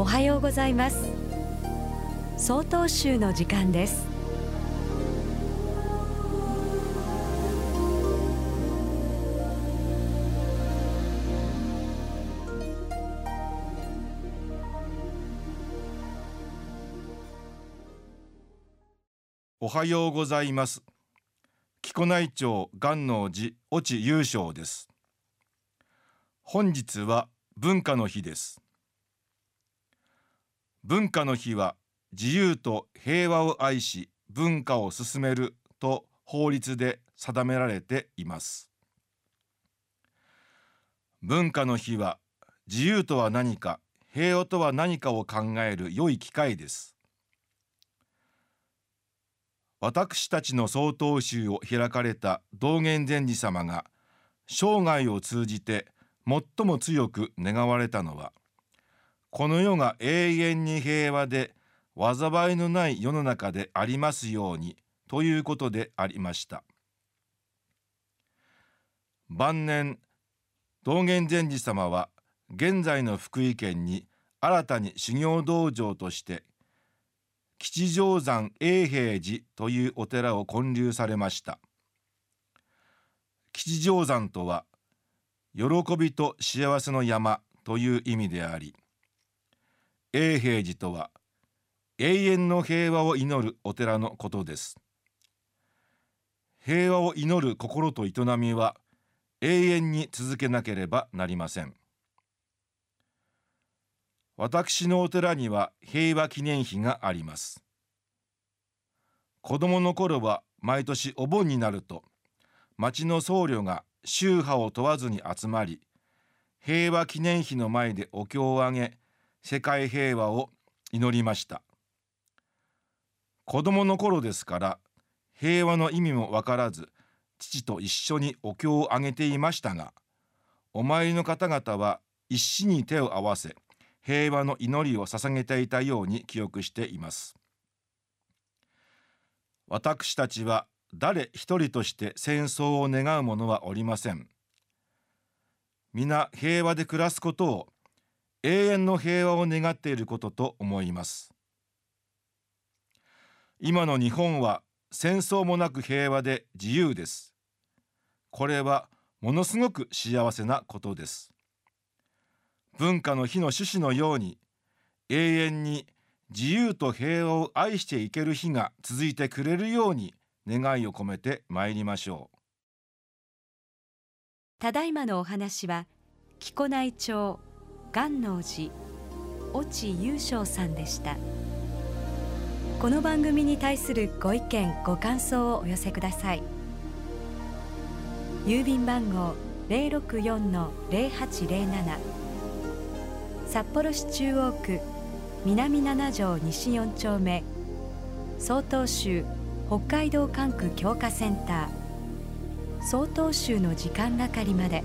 おはようございます。総統集の時間です。おはようございます。木古内町元能寺越智優勝です。本日は文化の日です。文化の日は自由と平和を愛し文化を進めると法律で定められています。文化の日は自由とは何か平和とは何かを考える良い機会です。私たちの総統集を開かれた道元禅師様が生涯を通じて最も強く願われたのはこの世が永遠に平和で災いのない世の中でありますようにということでありました。晩年道元禅師様は現在の福井県に新たに修行道場として吉祥山永平寺というお寺を建立されました。吉祥山とは喜びと幸せの山という意味であり永平寺とは永遠の平和を祈るお寺のことです。平和を祈る心と営みは永遠に続けなければなりません。私のお寺には平和記念碑があります。子供の頃は毎年お盆になると町の僧侶が宗派を問わずに集まり平和記念碑の前でお経をあげ世界平和を祈りました。子供の頃ですから平和の意味もわからず父と一緒にお経をあげていましたがお参りの方々は一心に手を合わせ平和の祈りを捧げていたように記憶しています。私たちは誰一人として戦争を願う者はおりません。皆平和で暮らすことを永遠の平和を願っていることと思います。今の日本は戦争もなく平和で自由です。これはものすごく幸せなことです。文化の日の趣旨のように永遠に自由と平和を愛していける日が続いてくれるように願いを込めて参りましょう。ただいまのお話は木古内町元能寺越智優勝さんでした。この番組に対するご意見ご感想をお寄せください。郵便番号064-0807札幌市中央区南七条西4丁目。曹洞州北海道管区強化センター。曹洞州の時間係まで。